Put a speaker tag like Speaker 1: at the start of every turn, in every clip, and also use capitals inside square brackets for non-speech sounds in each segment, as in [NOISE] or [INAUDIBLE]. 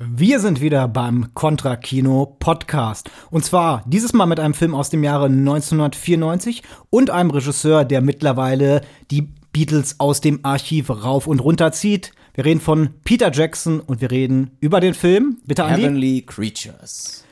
Speaker 1: Wir sind wieder beim Contra Kino Podcast. Und zwar dieses Mal mit einem Film aus dem Jahre 1994 und einem Regisseur, der mittlerweile die Beatles aus dem Archiv rauf und runter zieht. Wir reden von Peter Jackson und wir reden über den Film. Bitte, Andi.
Speaker 2: Heavenly Creatures.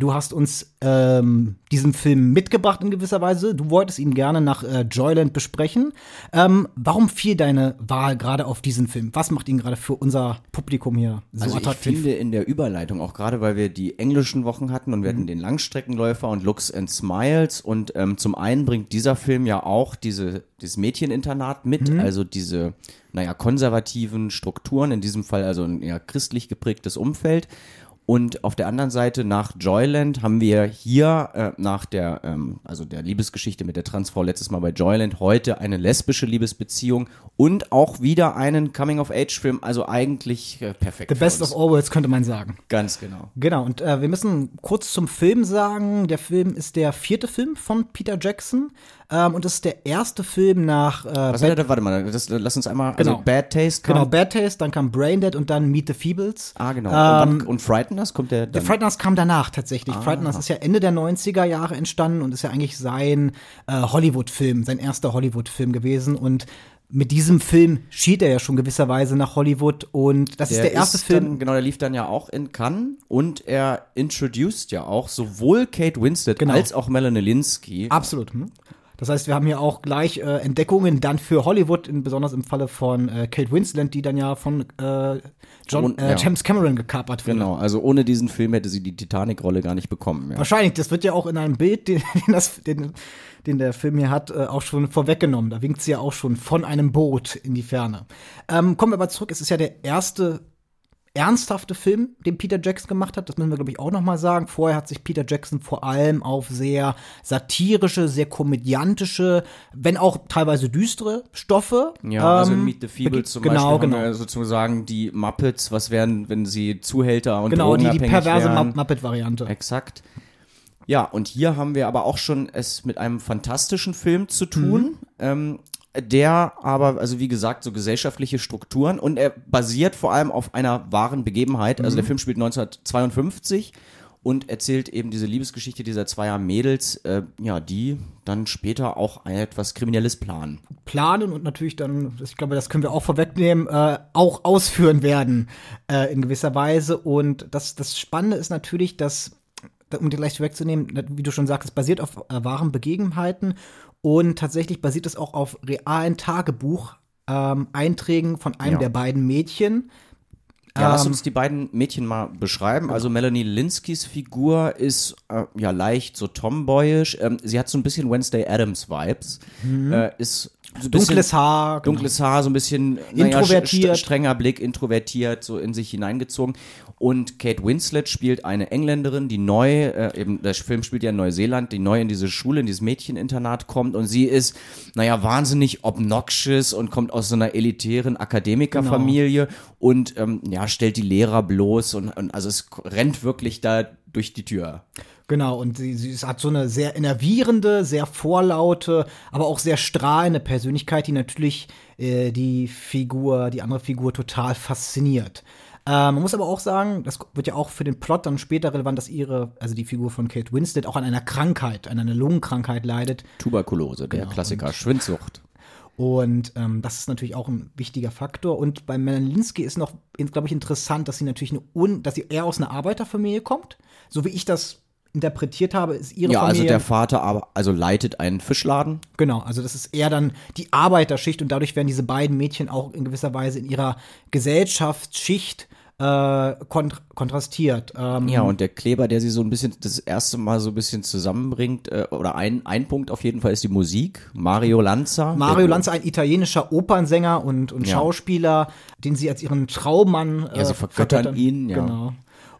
Speaker 1: Du hast uns ähm, diesen Film mitgebracht in gewisser Weise. Du wolltest ihn gerne nach äh, Joyland besprechen. Ähm, warum fiel deine Wahl gerade auf diesen Film? Was macht ihn gerade für unser Publikum hier so
Speaker 2: also
Speaker 1: attraktiv?
Speaker 2: Ich finde in der Überleitung, auch gerade weil wir die englischen Wochen hatten und wir
Speaker 1: Mhm.
Speaker 2: hatten den Langstreckenläufer und Looks and Smiles und ähm, zum einen bringt dieser Film ja auch diese, dieses Mädcheninternat mit,
Speaker 1: Mhm.
Speaker 2: also diese, naja, konservativen Strukturen, in diesem Fall also ein eher christlich geprägtes Umfeld. Und auf der anderen Seite nach Joyland haben wir hier äh, nach der, ähm, also der Liebesgeschichte mit der Transfrau letztes Mal bei Joyland heute eine lesbische Liebesbeziehung und auch wieder einen Coming-of-Age-Film, also eigentlich äh, perfekt.
Speaker 1: The best of all worlds könnte man sagen.
Speaker 2: Ganz genau.
Speaker 1: Genau, und äh, wir müssen kurz zum Film sagen. Der Film ist der vierte Film von Peter Jackson ähm, und es ist der erste Film nach äh,
Speaker 2: Was,
Speaker 1: Bad,
Speaker 2: warte, warte mal, das, lass uns einmal,
Speaker 1: Genau.
Speaker 2: also Bad Taste kam.
Speaker 1: genau, Bad Taste, dann kam Braindead und dann Meet the Feebles.
Speaker 2: Ah, genau.
Speaker 1: Ähm,
Speaker 2: und, dann, und Frighteners kommt der
Speaker 1: Der
Speaker 2: dann?
Speaker 1: Frighteners kam danach tatsächlich. Frighteners ist ja Ende der 90er Jahre entstanden und ist ja eigentlich sein äh, Hollywood-Film, sein erster Hollywood-Film gewesen. Und mit diesem Film schied er ja schon gewisserweise nach Hollywood und das ist der erste Film.
Speaker 2: Dann, genau, der lief dann ja auch in Cannes und er introduced ja auch sowohl Kate Winslet
Speaker 1: Genau.
Speaker 2: als auch Melanie Linsky.
Speaker 1: Absolut. Hm? Das heißt, wir haben hier auch gleich äh, Entdeckungen dann für Hollywood, in, besonders im Falle von äh, Kate Winslet, die dann ja von äh, John,
Speaker 2: Und-
Speaker 1: äh,
Speaker 2: ja.
Speaker 1: James Cameron gekapert wurde.
Speaker 2: Genau, also ohne diesen Film hätte sie die Titanic-Rolle gar nicht bekommen. Ja.
Speaker 1: Wahrscheinlich, das wird ja auch in einem Bild, [LAUGHS] den, den, das, den, den der Film hier hat, äh, auch schon vorweggenommen. Da winkt sie ja auch schon von einem Boot in die Ferne. Ähm, kommen wir aber zurück. Es ist ja der erste ernsthafte Film, den Peter Jackson gemacht hat. Das müssen wir, glaube ich, auch noch mal sagen. Vorher hat sich Peter Jackson vor allem auf sehr satirische, sehr komödiantische, wenn auch teilweise düstere Stoffe.
Speaker 2: Ja, also
Speaker 1: ähm,
Speaker 2: Meet the Feebles zum
Speaker 1: genau,
Speaker 2: Beispiel
Speaker 1: genau.
Speaker 2: wir sozusagen die Muppets, was wären, wenn sie Zuhälter und
Speaker 1: Genau, die, die perverse Muppet-Variante.
Speaker 2: Exakt. Ja, und hier haben wir aber auch schon es mit einem fantastischen Film zu tun, ähm, der aber, also wie gesagt, so gesellschaftliche Strukturen und er basiert vor allem auf einer wahren Begebenheit. Also der Film spielt 1952 und erzählt eben diese Liebesgeschichte dieser zweier Mädels, äh, ja, die dann später auch etwas Kriminelles planen.
Speaker 1: planen und natürlich dann, ich glaube, das können wir auch vorwegnehmen, äh, auch ausführen werden äh, in gewisser Weise. Und das, das Spannende ist natürlich, dass, um dir gleich wegzunehmen, wie du schon sagst, es basiert auf äh, wahren Begebenheiten und tatsächlich basiert es auch auf realen Tagebuch. Ähm, von einem
Speaker 2: Ja.
Speaker 1: der beiden Mädchen.
Speaker 2: Ja, lass
Speaker 1: Ähm,
Speaker 2: uns die beiden Mädchen mal beschreiben. Also Melanie Linskys Figur ist äh, ja leicht so tomboyisch. Ähm, sie hat so ein bisschen Wednesday Adams Vibes. Äh, ist so
Speaker 1: Dunkles Haar. genau.
Speaker 2: Dunkles Haar, so ein bisschen naja,
Speaker 1: Introvertiert.
Speaker 2: st- strenger Blick, introvertiert, so in sich hineingezogen. Und Kate Winslet spielt eine Engländerin, die neu, äh, eben der Film spielt ja in Neuseeland, die neu in diese Schule, in dieses Mädcheninternat kommt und sie ist, naja, wahnsinnig obnoxious und kommt aus so einer elitären Akademikerfamilie und ähm, ja, stellt die Lehrer bloß und, und also es rennt wirklich da durch die Tür.
Speaker 1: Genau, und sie, sie hat so eine sehr enervierende, sehr vorlaute, aber auch sehr strahlende Persönlichkeit, die natürlich äh, die Figur, die andere Figur total fasziniert. Ähm, man muss aber auch sagen, das wird ja auch für den Plot dann später relevant, dass ihre, also die Figur von Kate Winslet auch an einer Krankheit, an einer Lungenkrankheit leidet.
Speaker 2: Tuberkulose, der
Speaker 1: Genau,
Speaker 2: Klassiker, Schwindsucht.
Speaker 1: Und ähm, das ist natürlich auch ein wichtiger Faktor. Und bei Melanie Linsky ist noch, glaube ich, interessant, dass sie natürlich eine un dass sie eher aus einer Arbeiterfamilie kommt. So wie ich das interpretiert habe, ist ihre
Speaker 2: Ja, also
Speaker 1: Familie.
Speaker 2: der Vater aber, also leitet einen Fischladen.
Speaker 1: Genau, also das ist eher dann die Arbeiterschicht und dadurch werden diese beiden Mädchen auch in gewisser Weise in ihrer Gesellschaftsschicht äh, kont kontrastiert. Ähm,
Speaker 2: Ja, und der Kleber, der sie so ein bisschen das erste Mal so ein bisschen zusammenbringt, äh, oder ein, ein Punkt auf jeden Fall ist die Musik. Mario Lanza.
Speaker 1: Mario Lanza, ein italienischer Opernsänger und, und
Speaker 2: Ja.
Speaker 1: Schauspieler, den sie als ihren Traummann äh,
Speaker 2: Ja, sie vergöttern ihn, ja.
Speaker 1: Genau.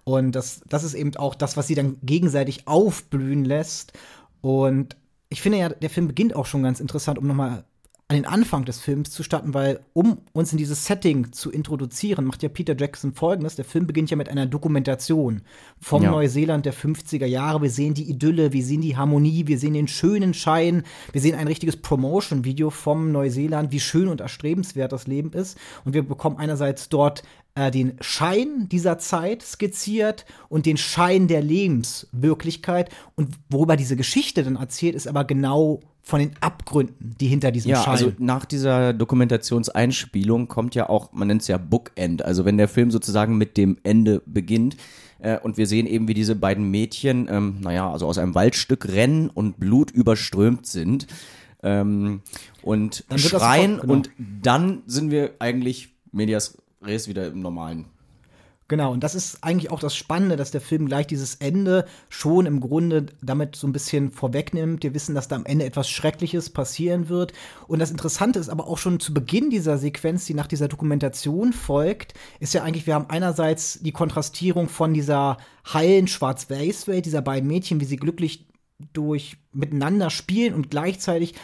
Speaker 1: Und das, das ist eben auch das, was sie dann gegenseitig aufblühen lässt. Und ich finde ja, der Film beginnt auch schon ganz interessant, um nochmal an den Anfang des Films zu starten, weil um uns in dieses Setting zu introduzieren, macht ja Peter Jackson folgendes. Der Film beginnt ja mit einer Dokumentation vom
Speaker 2: Ja.
Speaker 1: Neuseeland der 50er Jahre. Wir sehen die Idylle, wir sehen die Harmonie, wir sehen den schönen Schein, wir sehen ein richtiges Promotion-Video vom Neuseeland, wie schön und erstrebenswert das Leben ist. Und wir bekommen einerseits dort äh, den Schein dieser Zeit skizziert und den Schein der Lebenswirklichkeit. Und worüber diese Geschichte dann erzählt, ist aber genau von den Abgründen, die hinter diesem
Speaker 2: Ja,
Speaker 1: Schein.
Speaker 2: also nach dieser Dokumentationseinspielung kommt ja auch, man nennt es ja Bookend, also wenn der Film sozusagen mit dem Ende beginnt äh, und wir sehen eben, wie diese beiden Mädchen, ähm, naja, also aus einem Waldstück rennen und blutüberströmt sind ähm, und
Speaker 1: Dann wird das
Speaker 2: schreien
Speaker 1: sofort- genau.
Speaker 2: und dann sind wir eigentlich medias res wieder im normalen.
Speaker 1: Genau, und das ist eigentlich auch das Spannende, dass der Film gleich dieses Ende schon im Grunde damit so ein bisschen vorwegnimmt. Wir wissen, dass da am Ende etwas Schreckliches passieren wird. Und das Interessante ist aber auch schon zu Beginn dieser Sequenz, die nach dieser Dokumentation folgt, ist ja eigentlich, wir haben einerseits die Kontrastierung von dieser heilen Schwarz-Weiß-Welt, dieser beiden Mädchen, wie sie glücklich durch miteinander spielen und gleichzeitig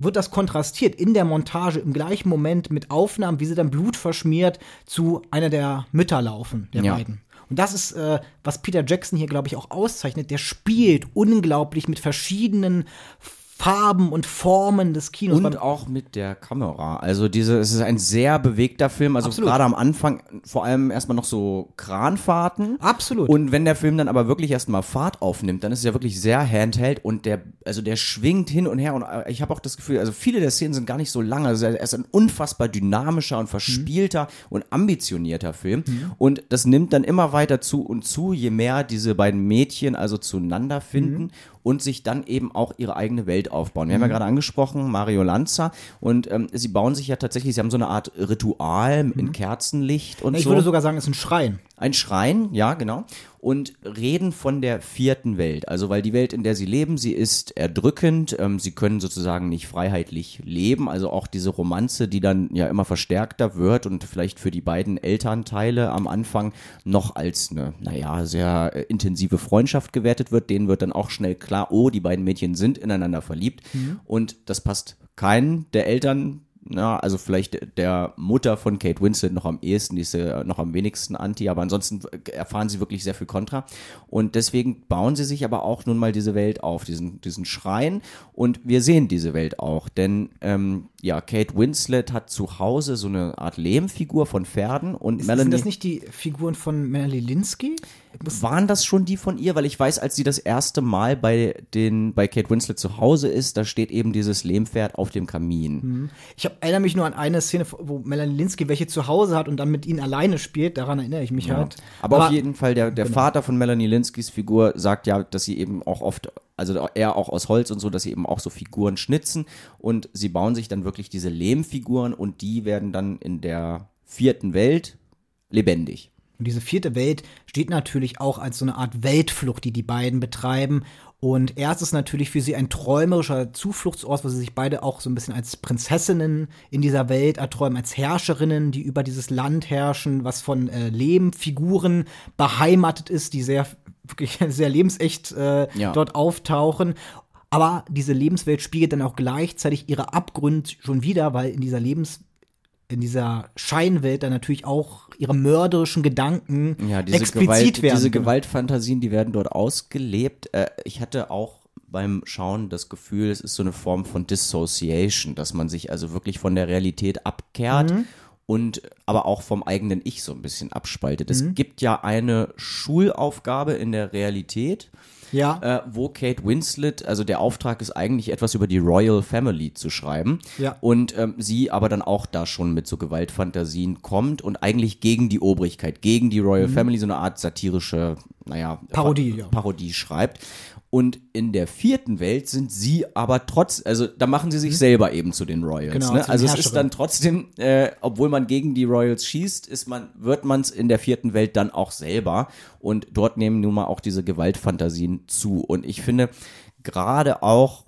Speaker 1: wird das kontrastiert in der Montage im gleichen Moment mit Aufnahmen, wie sie dann blutverschmiert zu einer der Mütter laufen, der
Speaker 2: Ja.
Speaker 1: beiden. Und das ist, äh, was Peter Jackson hier, glaube ich, auch auszeichnet. Der spielt unglaublich mit verschiedenen Farben und Formen des Kinos.
Speaker 2: Und auch mit der Kamera. Also diese, es ist ein sehr bewegter Film. Also
Speaker 1: Absolut.
Speaker 2: gerade am Anfang vor allem erstmal noch so Kranfahrten.
Speaker 1: Absolut.
Speaker 2: Und wenn der Film dann aber wirklich erstmal Fahrt aufnimmt, dann ist es ja wirklich sehr handheld und der, also der schwingt hin und her und äh, ich habe auch das Gefühl, also viele der Szenen sind gar nicht so lang. Also er ist ein unfassbar dynamischer und verspielter und ambitionierter Film. Und das nimmt dann immer weiter zu und zu, je mehr diese beiden Mädchen also zueinander finden und sich dann eben auch ihre eigene Welt aufbauen. Wir haben ja gerade angesprochen, Mario Lanza und ähm, sie bauen sich ja tatsächlich, sie haben so eine Art Ritual in Kerzenlicht und
Speaker 1: ich
Speaker 2: so.
Speaker 1: würde sogar sagen, es ist ein Schrein.
Speaker 2: Ein Schrein, ja, genau. Und reden von der vierten Welt. Also, weil die Welt, in der sie leben, sie ist erdrückend. Ähm, sie können sozusagen nicht freiheitlich leben. Also auch diese Romanze, die dann ja immer verstärkter wird und vielleicht für die beiden Elternteile am Anfang noch als eine, naja, sehr äh, intensive Freundschaft gewertet wird. Denen wird dann auch schnell klar, oh, die beiden Mädchen sind ineinander verliebt. Und das passt keinen der Eltern na, also vielleicht der Mutter von Kate Winslet noch am ehesten, die ist äh, noch am wenigsten anti, aber ansonsten erfahren sie wirklich sehr viel Kontra. Und deswegen bauen sie sich aber auch nun mal diese Welt auf, diesen, diesen Schrein. Und wir sehen diese Welt auch, denn ähm, ja, Kate Winslet hat zu Hause so eine Art Lehmfigur von Pferden und
Speaker 1: Ist,
Speaker 2: Melanie.
Speaker 1: sind das nicht die Figuren von Melanie Linsky?
Speaker 2: Waren das schon die von ihr? Weil ich weiß, als sie das erste Mal bei den bei Kate Winslet zu Hause ist, da steht eben dieses Lehmpferd auf dem Kamin.
Speaker 1: Ich hab, erinnere mich nur an eine Szene, wo Melanie Linsky welche zu Hause hat und dann mit ihnen alleine spielt. Daran erinnere ich mich halt.
Speaker 2: Aber, auf jeden Fall, der, der Vater von Melanie Linskys Figur sagt ja, dass sie eben auch oft, also er auch aus Holz und so, dass sie eben auch so Figuren schnitzen und sie bauen sich dann wirklich diese Lehmfiguren und die werden dann in der vierten Welt lebendig.
Speaker 1: Und diese vierte Welt steht natürlich auch als so eine Art Weltflucht, die die beiden betreiben. Und erst ist natürlich für sie ein träumerischer Zufluchtsort, wo sie sich beide auch so ein bisschen als Prinzessinnen in dieser Welt erträumen, als Herrscherinnen, die über dieses Land herrschen, was von äh, Lehmfiguren beheimatet ist, die sehr, wirklich [LAUGHS] sehr lebensecht äh,
Speaker 2: Ja.
Speaker 1: dort auftauchen. Aber diese Lebenswelt spiegelt dann auch gleichzeitig ihre Abgründe schon wieder, weil in dieser Lebens in dieser Scheinwelt dann natürlich auch ihre mörderischen Gedanken
Speaker 2: Ja, diese,
Speaker 1: explizit
Speaker 2: Gewalt,
Speaker 1: werden.
Speaker 2: diese Gewaltfantasien, die werden dort ausgelebt. Äh, ich hatte auch beim Schauen das Gefühl, es ist so eine Form von Dissociation, dass man sich also wirklich von der Realität abkehrt und aber auch vom eigenen Ich so ein bisschen abspaltet. Es gibt ja eine Schulaufgabe in der Realität,
Speaker 1: ja,
Speaker 2: äh, wo Kate Winslet, also der Auftrag ist eigentlich etwas über die Royal Family zu schreiben.
Speaker 1: Ja.
Speaker 2: Und ähm, sie aber dann auch da schon mit so Gewaltfantasien kommt und eigentlich gegen die Obrigkeit, gegen die Royal Family so eine Art satirische, naja,
Speaker 1: Mhm. Parodie,
Speaker 2: Pa-
Speaker 1: ja.
Speaker 2: Parodie schreibt. Und in der vierten Welt sind sie aber trotz, also da machen sie sich selber eben zu den Royals.
Speaker 1: Mhm. Genau,
Speaker 2: ne? Also es ist dann trotzdem, äh, obwohl man gegen die Royals schießt, ist man, wird man es in der vierten Welt dann auch selber. Und dort nehmen nun mal auch diese Gewaltfantasien zu. Und ich finde, gerade auch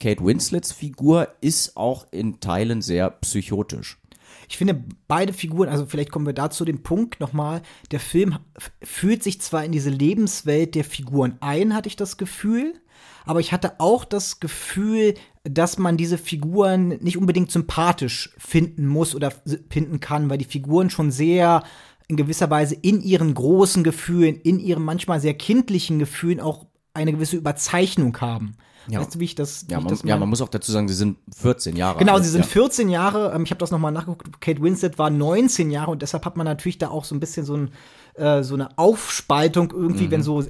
Speaker 2: Kate Winslets Figur ist auch in Teilen sehr psychotisch.
Speaker 1: Ich finde beide Figuren, also vielleicht kommen wir da zu dem Punkt nochmal, der Film fühlt sich zwar in diese Lebenswelt der Figuren ein, hatte ich das Gefühl, aber ich hatte auch das Gefühl, dass man diese Figuren nicht unbedingt sympathisch finden muss oder finden kann, weil die Figuren schon sehr in gewisser Weise in ihren großen Gefühlen, in ihren manchmal sehr kindlichen Gefühlen auch eine gewisse Überzeichnung haben.
Speaker 2: Ja.
Speaker 1: Weißt du, wie ich das, wie
Speaker 2: Ja
Speaker 1: ich
Speaker 2: man,
Speaker 1: das
Speaker 2: ja, man muss auch dazu sagen, sie sind 14 Jahre
Speaker 1: Genau,
Speaker 2: alt.
Speaker 1: sie sind
Speaker 2: ja.
Speaker 1: 14 Jahre. Ähm, ich habe das nochmal nachgeguckt. Kate Winslet war 19 Jahre und deshalb hat man natürlich da auch so ein bisschen so, ein, äh, so eine Aufspaltung irgendwie,
Speaker 2: Mhm.
Speaker 1: wenn so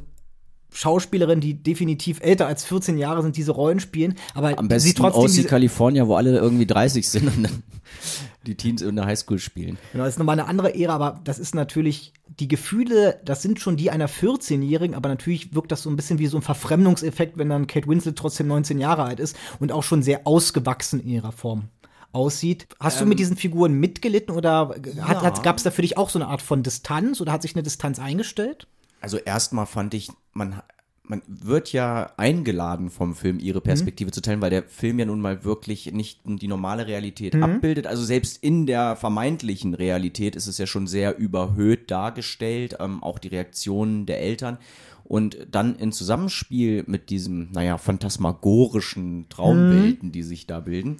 Speaker 1: Schauspielerinnen, die definitiv älter als 14 Jahre sind, diese Rollen spielen. Aber
Speaker 2: Am besten
Speaker 1: sie trotzdem
Speaker 2: OC California, wo alle irgendwie 30 sind und dann [LAUGHS] die Teens in der Highschool spielen.
Speaker 1: Genau, das ist nochmal eine andere Ära, aber das ist natürlich, die Gefühle, das sind schon die einer 14-Jährigen, aber natürlich wirkt das so ein bisschen wie so ein Verfremdungseffekt, wenn dann Kate Winslet trotzdem 19 Jahre alt ist und auch schon sehr ausgewachsen in ihrer Form aussieht. Hast du mit diesen Figuren mitgelitten oder hat, hat, gab es da für dich auch so eine Art von Distanz oder hat sich eine Distanz eingestellt?
Speaker 2: Also erstmal fand ich, man, man wird ja eingeladen vom Film, ihre Perspektive zu teilen, weil der Film ja nun mal wirklich nicht die normale Realität abbildet. Also selbst in der vermeintlichen Realität ist es ja schon sehr überhöht dargestellt, ähm, auch die Reaktionen der Eltern. Und dann in Zusammenspiel mit diesem, naja, phantasmagorischen Traumwelten, die sich da bilden,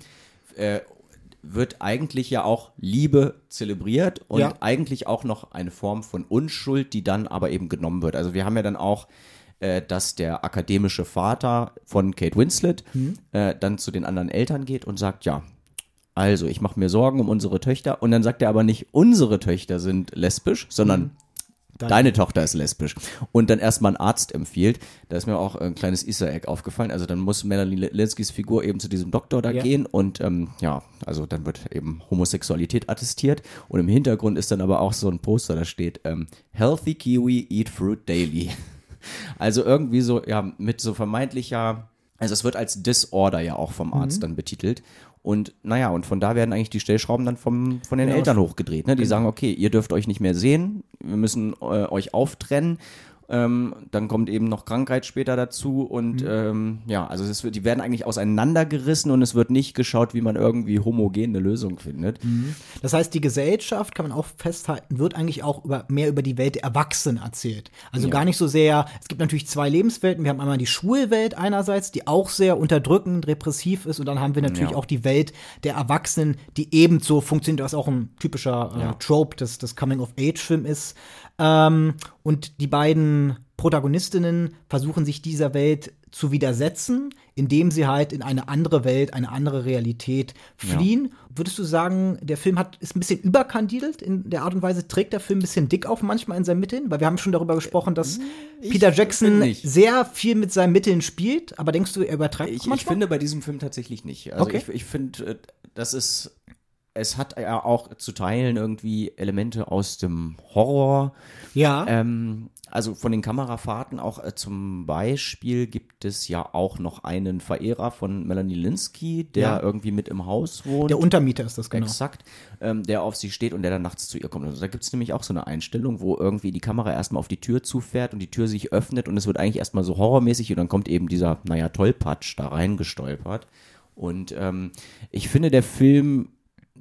Speaker 2: äh, wird eigentlich ja auch Liebe zelebriert und
Speaker 1: Ja.
Speaker 2: eigentlich auch noch eine Form von Unschuld, die dann aber eben genommen wird. Also wir haben ja dann auch, äh, dass der akademische Vater von Kate Winslet äh, dann zu den anderen Eltern geht und sagt, ja, also ich mache mir Sorgen um unsere Töchter und dann sagt er aber nicht, unsere Töchter sind lesbisch, sondern Deine Tochter ist lesbisch. Und dann erstmal ein Arzt empfiehlt. Da ist mir auch ein kleines Easter Egg aufgefallen. Also dann muss Melanie Linskys Figur eben zu diesem Doktor da
Speaker 1: Ja.
Speaker 2: gehen und ähm, ja, also dann wird eben Homosexualität attestiert. Und im Hintergrund ist dann aber auch so ein Poster, da steht ähm, Healthy Kiwi, eat fruit daily. Also irgendwie so, ja, mit so vermeintlicher, also es wird als Disorder ja auch vom Arzt dann betitelt. Und naja, und von da werden eigentlich die Stellschrauben dann vom, von den
Speaker 1: Genau.
Speaker 2: Eltern hochgedreht. Ne? Die sagen, okay, ihr dürft euch nicht mehr sehen, wir müssen äh, euch auftrennen. Ähm, dann kommt eben noch Krankheit später dazu und ähm, ja, also es wird, die werden eigentlich auseinandergerissen und es wird nicht geschaut, wie man irgendwie homogen eine Lösung findet.
Speaker 1: Das heißt, die Gesellschaft, kann man auch festhalten, wird eigentlich auch über, mehr über die Welt der Erwachsenen erzählt. Also
Speaker 2: Ja.
Speaker 1: gar nicht so sehr, es gibt natürlich zwei Lebenswelten. Wir haben einmal die Schulwelt einerseits, die auch sehr unterdrückend, repressiv ist. Und dann haben wir natürlich
Speaker 2: Ja.
Speaker 1: auch die Welt der Erwachsenen, die ebenso funktioniert, was auch ein typischer äh,
Speaker 2: Ja.
Speaker 1: Trope des, des Coming-of-Age-Film ist. Ähm, und die beiden Protagonistinnen versuchen sich dieser Welt zu widersetzen, indem sie halt in eine andere Welt, eine andere Realität fliehen. Würdest du sagen, der Film hat, ist ein bisschen überkandidelt in der Art und Weise, trägt der Film ein bisschen dick auf manchmal in seinen Mitteln? Weil wir haben schon darüber gesprochen, dass Peter Jackson
Speaker 2: finde nicht.
Speaker 1: sehr viel mit seinen Mitteln spielt, aber denkst du, er übertreibt
Speaker 2: Ich,
Speaker 1: auch
Speaker 2: ich
Speaker 1: manchmal?
Speaker 2: finde bei diesem Film tatsächlich nicht. Also
Speaker 1: Okay.
Speaker 2: ich, ich finde, äh, das ist, es hat ja auch zu Teilen irgendwie Elemente aus dem Horror.
Speaker 1: ja.
Speaker 2: Ähm, also von den Kamerafahrten auch äh, zum Beispiel gibt es ja auch noch einen Verehrer von Melanie Linsky, der
Speaker 1: Ja.
Speaker 2: irgendwie mit im Haus wohnt.
Speaker 1: der Untermieter ist das genau.
Speaker 2: Exakt, ähm, der auf sie steht und der dann nachts zu ihr kommt. Also da gibt es nämlich auch so eine Einstellung, wo irgendwie die Kamera erstmal auf die Tür zufährt und die Tür sich öffnet und es wird eigentlich erstmal so horrormäßig und dann kommt eben dieser, naja, Tollpatsch da reingestolpert. Und ähm, ich finde, der Film,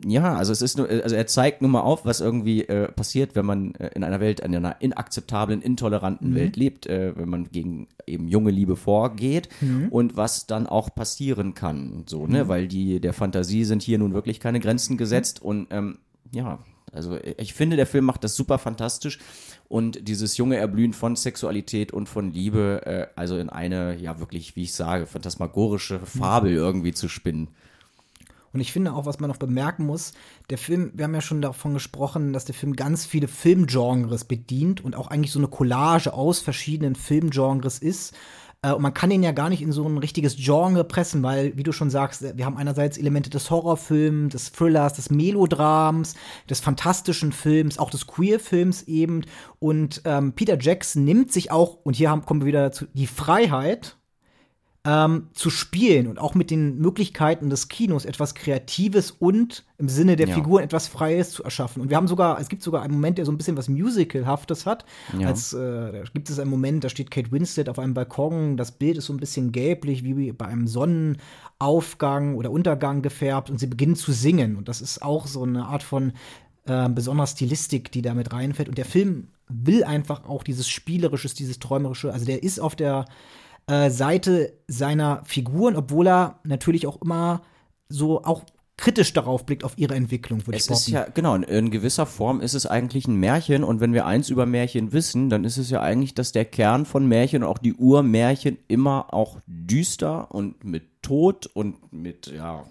Speaker 2: ja, also es ist nur, also er zeigt nur mal auf, was irgendwie äh, passiert, wenn man äh, in einer Welt, in einer inakzeptablen, intoleranten Welt lebt, äh, wenn man gegen eben junge Liebe vorgeht und was dann auch passieren kann, so, ne, weil die der Fantasie sind hier nun wirklich keine Grenzen gesetzt und ähm, ja, also ich finde, der Film macht das super fantastisch und dieses junge Erblühen von Sexualität und von Liebe, äh, also in eine, ja wirklich, wie ich sage, phantasmagorische Fabel irgendwie zu spinnen.
Speaker 1: Und ich finde auch, was man noch bemerken muss, der Film, wir haben ja schon davon gesprochen, dass der Film ganz viele Filmgenres bedient und auch eigentlich so eine Collage aus verschiedenen Filmgenres ist. Äh, Und man kann ihn ja gar nicht in so ein richtiges Genre pressen, weil, wie du schon sagst, wir haben einerseits Elemente des Horrorfilms, des Thrillers, des Melodrams, des fantastischen Films, auch des Queer-Films eben. Und ähm, Peter Jackson nimmt sich auch, und hier haben, kommen wir wieder dazu, die Freiheit, ähm, zu spielen und auch mit den Möglichkeiten des Kinos etwas Kreatives und im Sinne der
Speaker 2: Ja.
Speaker 1: Figuren etwas Freies zu erschaffen. Und wir haben sogar, es gibt sogar einen Moment, der so ein bisschen was Musicalhaftes hat.
Speaker 2: Ja.
Speaker 1: Als äh, da gibt es einen Moment, da steht Kate Winslet auf einem Balkon, das Bild ist so ein bisschen gelblich, wie bei einem Sonnenaufgang oder Untergang gefärbt und sie beginnt zu singen. Und das ist auch so eine Art von äh, besonderer Stilistik, die da mit reinfällt. Und der Film will einfach auch dieses Spielerisches, dieses Träumerische. Also der ist auf der äh, Seite seiner Figuren, obwohl er natürlich auch immer so auch kritisch darauf blickt auf ihre Entwicklung, würde ich
Speaker 2: Es ist
Speaker 1: behaupten.
Speaker 2: ja, genau, in, gewisser Form ist es eigentlich ein Märchen und wenn wir eins über Märchen wissen, dann ist es ja eigentlich, dass der Kern von Märchen und auch die Urmärchen immer auch düster und mit Tod und mit, ja,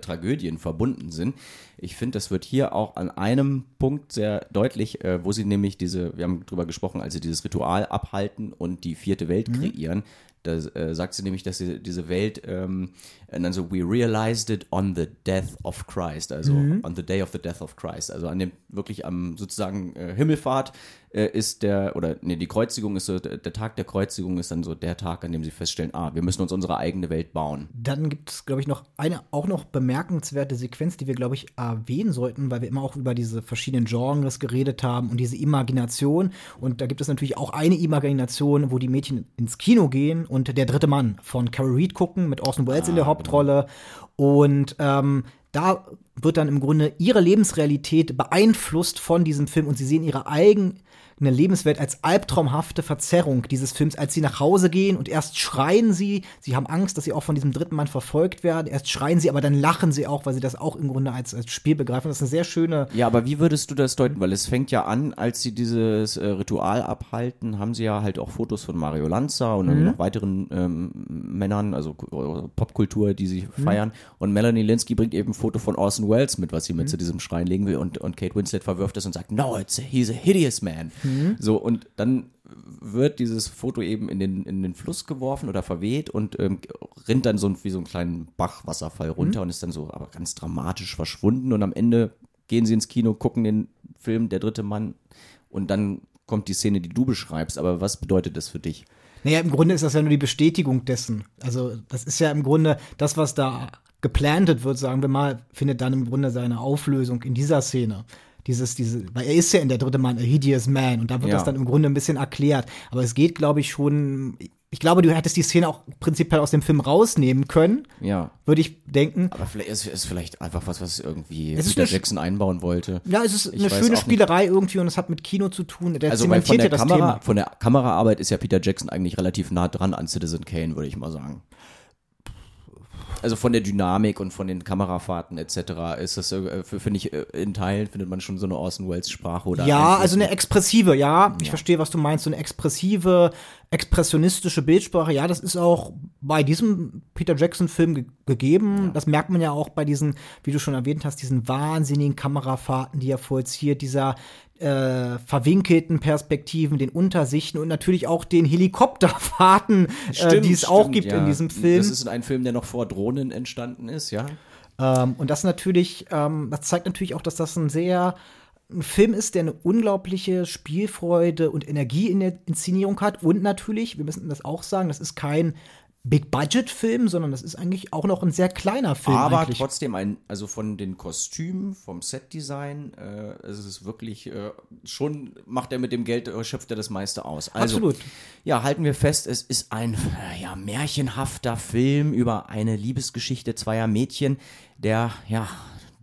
Speaker 2: Tragödien verbunden sind. Ich finde, das wird hier auch an einem Punkt sehr deutlich, äh, wo sie nämlich diese, wir haben drüber gesprochen, als sie dieses Ritual abhalten und die vierte Welt kreieren. Da äh, sagt sie nämlich, dass sie diese Welt, ähm, und dann so, we realized it on the death of Christ, also on the day of the death of Christ, also an dem wirklich am sozusagen äh, Himmelfahrt äh, ist der, oder nee, die Kreuzigung ist so, der, der Tag der Kreuzigung ist dann so der Tag, an dem sie feststellen, ah, wir müssen uns unsere eigene Welt bauen.
Speaker 1: Dann gibt es, glaube ich, noch eine auch noch bemerkenswerte Sequenz, die wir, glaube ich, erwähnen sollten, weil wir immer auch über diese verschiedenen Genres geredet haben und diese Imagination. Und da gibt es natürlich auch eine Imagination, wo die Mädchen ins Kino gehen und der dritte Mann von Carol Reed gucken mit Orson Welles in der Hauptrolle. Und ähm, da wird dann im Grunde ihre Lebensrealität beeinflusst von diesem Film und sie sehen ihre eigene Lebenswelt als albtraumhafte Verzerrung dieses Films, als sie nach Hause gehen und erst schreien sie, sie haben Angst, dass sie auch von diesem dritten Mann verfolgt werden, erst schreien sie, aber dann lachen sie auch, weil sie das auch im Grunde als, als Spiel begreifen. Das ist eine sehr schöne
Speaker 2: Ja, aber wie würdest du das deuten? Weil es fängt ja an, als sie dieses äh, Ritual abhalten, haben sie ja halt auch Fotos von Mario Lanza und irgendwie noch weiteren ähm, Männern, also K- Popkultur, die sie feiern. Und Melanie Linsky bringt eben ein Foto von Orson Welles mit, was sie mit zu diesem Schrein legen will. Und, und Kate Winslet verwirft es und sagt, no, it's a, he's a hideous man. So, und dann wird dieses Foto eben in den, in den Fluss geworfen oder verweht und ähm, rinnt dann so ein, wie so einen kleinen Bachwasserfall runter und ist dann so aber ganz dramatisch verschwunden. Und am Ende gehen sie ins Kino, gucken den Film Der dritte Mann und dann kommt die Szene, die du beschreibst. Aber was bedeutet das für dich?
Speaker 1: Naja, im Grunde ist das ja nur die Bestätigung dessen. Also, das ist ja im Grunde das, was da geplantet wird, sagen wir mal, findet dann im Grunde seine Auflösung in dieser Szene. Dieses, diese, weil er ist ja in der dritte Mann, a hideous man, und da wird
Speaker 2: Ja.
Speaker 1: das dann im Grunde ein bisschen erklärt. Aber es geht, glaube ich, schon. Ich glaube, du hättest die Szene auch prinzipiell aus dem Film rausnehmen können,
Speaker 2: Ja.
Speaker 1: würde ich denken.
Speaker 2: Aber vielleicht ist es vielleicht einfach was, was irgendwie
Speaker 1: Es ist
Speaker 2: Peter Jackson einbauen wollte.
Speaker 1: Ja, es ist
Speaker 2: Ich
Speaker 1: eine schöne
Speaker 2: auch nicht.
Speaker 1: Spielerei irgendwie und es hat mit Kino zu tun. Der
Speaker 2: Also weil von der, Kamera,
Speaker 1: Thema.
Speaker 2: von der Kameraarbeit ist ja Peter Jackson eigentlich relativ nah dran an Citizen Kane, würde ich mal sagen. Also von der Dynamik und von den Kamerafahrten etc. ist das, äh, für- finde ich, äh, in Teilen findet man schon so eine Orson Welles Sprache oder
Speaker 1: Ja, also eine expressive, ja. Ich
Speaker 2: Ja.
Speaker 1: verstehe, was du meinst. So eine expressive, expressionistische Bildsprache. Ja, das ist auch bei diesem Peter Jackson-Film ge gegeben. Das merkt man ja auch bei diesen, wie du schon erwähnt hast, diesen wahnsinnigen Kamerafahrten, die er vollzieht, dieser äh, verwinkelten Perspektiven, den Untersichten und natürlich auch den Helikopterfahrten, äh, die es auch
Speaker 2: stimmt,
Speaker 1: gibt
Speaker 2: ja.
Speaker 1: in diesem Film.
Speaker 2: Das ist ein Film, der noch vor Drohnen entstanden ist, ja.
Speaker 1: Ähm, und das natürlich, ähm, das zeigt natürlich auch, dass das ein sehr ein Film ist, der eine unglaubliche Spielfreude und Energie in der Inszenierung hat. Und natürlich, wir müssen das auch sagen, das ist kein Big-Budget-Film, sondern das ist eigentlich auch noch ein sehr kleiner Film.
Speaker 2: Aber
Speaker 1: eigentlich.
Speaker 2: trotzdem ein, also von den Kostümen, vom Setdesign, äh, es ist wirklich äh, schon macht er mit dem Geld äh, schöpft er das meiste aus. Also,
Speaker 1: Absolut.
Speaker 2: Ja, halten wir fest, es ist ein äh, ja märchenhafter Film über eine Liebesgeschichte zweier Mädchen, der ja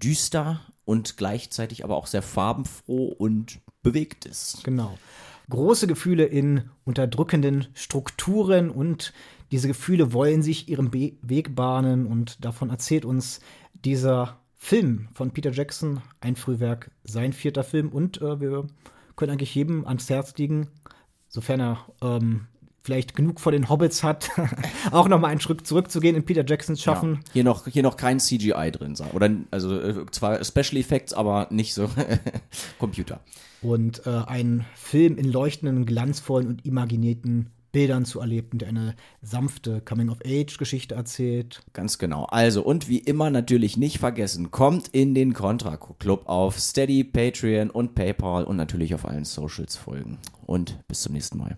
Speaker 2: düster und gleichzeitig aber auch sehr farbenfroh und bewegt ist.
Speaker 1: Genau. Große Gefühle in unterdrückenden Strukturen und diese Gefühle wollen sich ihren Be Weg bahnen und davon erzählt uns dieser Film von Peter Jackson, ein Frühwerk, sein vierter Film und äh, wir können eigentlich jedem ans Herz legen, sofern er ähm, vielleicht genug vor den Hobbits hat, [LAUGHS] auch noch mal einen Schritt zurückzugehen in Peter Jacksons Schaffen.
Speaker 2: Ja, hier noch hier noch kein CGI drin sein oder also äh, zwar Special Effects, aber nicht so [LAUGHS] Computer.
Speaker 1: und äh, einen Film in leuchtenden, glanzvollen und imaginierten Bildern zu erleben, der eine sanfte Coming-of-Age-Geschichte erzählt.
Speaker 2: Ganz genau. Also, und wie immer natürlich nicht vergessen, kommt in den Contra Club auf Steady, Patreon und PayPal und natürlich auf allen Socials folgen. Und bis zum nächsten Mal.